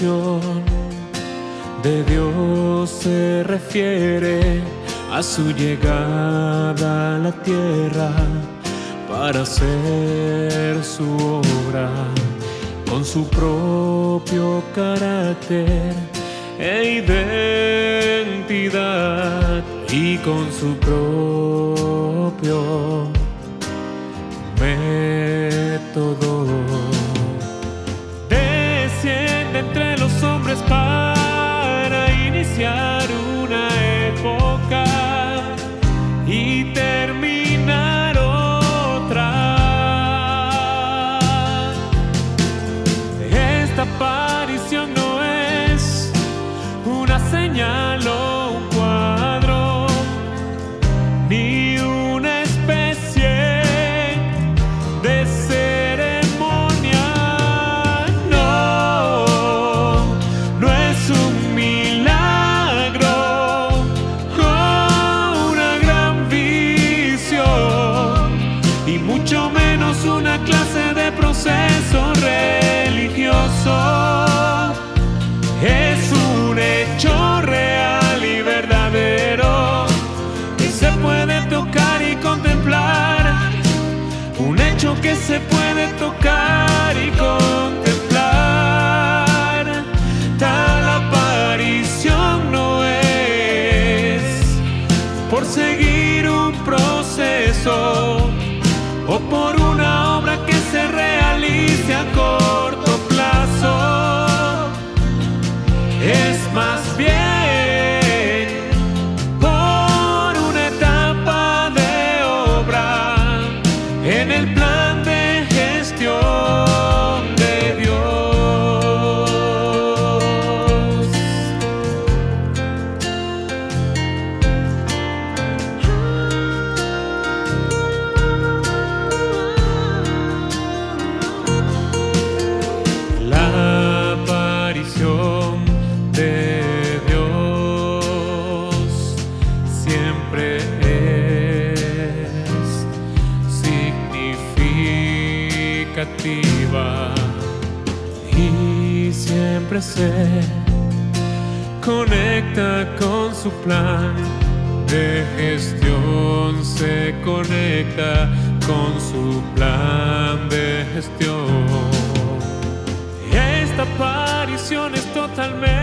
de Dios se refiere a su llegada a la tierra para hacer su obra con su propio carácter e identidad y con su propio método. Entre los hombres para iniciar Un hecho que se puede tocar y contemplar. Tal aparición no es por seguir un proceso o por una y siempre se conecta con su plan de gestión, se conecta con su plan de gestión. Esta aparición es totalmente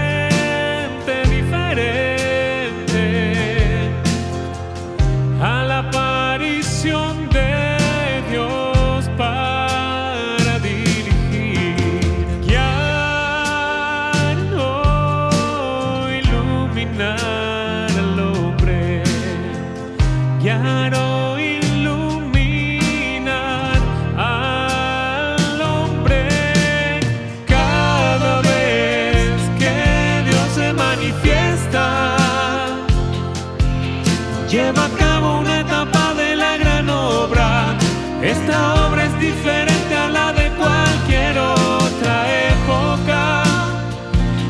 lleva a cabo una etapa de la gran obra. Esta obra es diferente a la de cualquier otra época.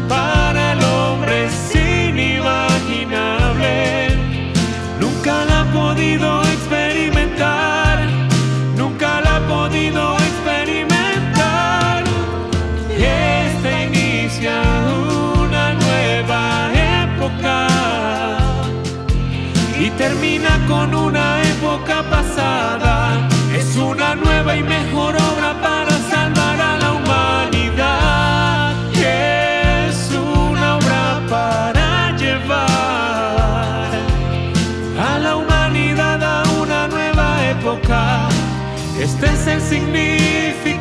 Para el hombre es inimaginable, nunca la ha podido Distancia significa